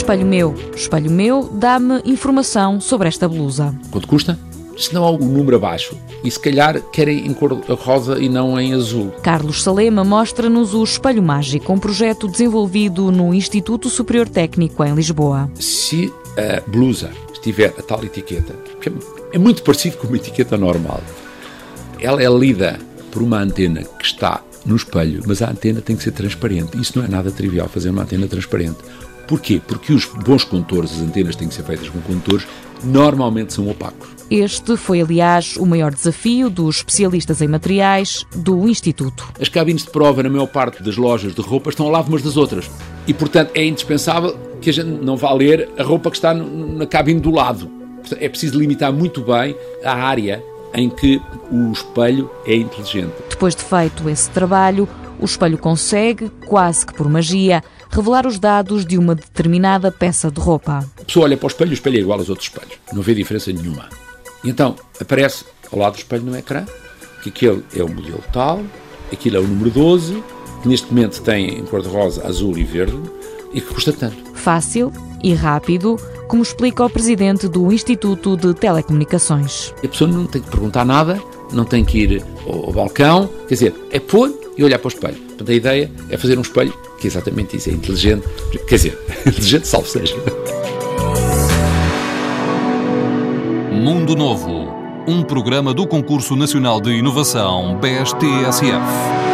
Espelho Meu. Espelho Meu dá-me informação sobre esta blusa. Quanto custa? Se não há o número abaixo, e se calhar querem em cor rosa e não em azul. Carlos Salema mostra-nos o Espelho Mágico, um projeto desenvolvido no Instituto Superior Técnico em Lisboa. Se a blusa tiver a tal etiqueta, que é muito parecido com uma etiqueta normal, ela é lida por uma antena que está no espelho, mas a antena tem que ser transparente. Isso não é nada trivial, fazer uma antena transparente. Porquê? Porque os bons condutores, as antenas têm que ser feitas com condutores, normalmente são opacos. Este foi, aliás, o maior desafio dos especialistas em materiais do Instituto. As cabines de prova, na maior parte das lojas de roupa, estão ao lado umas das outras. E, portanto, é indispensável que a gente não vá ler a roupa que está na cabine do lado. É preciso limitar muito bem a área em que o espelho é inteligente. Depois de feito esse trabalho, o espelho consegue, quase que por magia, revelar os dados de uma determinada peça de roupa. A pessoa olha para o espelho e o espelho é igual aos outros espelhos. Não vê diferença nenhuma. E então aparece ao lado do espelho no ecrã que aquele é o modelo tal, aquilo é o número 12, que neste momento tem em cor-de-rosa, azul e verde, e que custa tanto. Fácil e rápido, como explica o presidente do Instituto de Telecomunicações. A pessoa não tem que perguntar nada, não tem que ir ao, ao balcão, quer dizer, é pôr e olhar para o espelho. Portanto, a ideia é fazer um espelho que é exatamente isso, é inteligente, quer dizer, inteligente salvo seja. Mundo Novo, um programa do Concurso Nacional de Inovação BSTSF.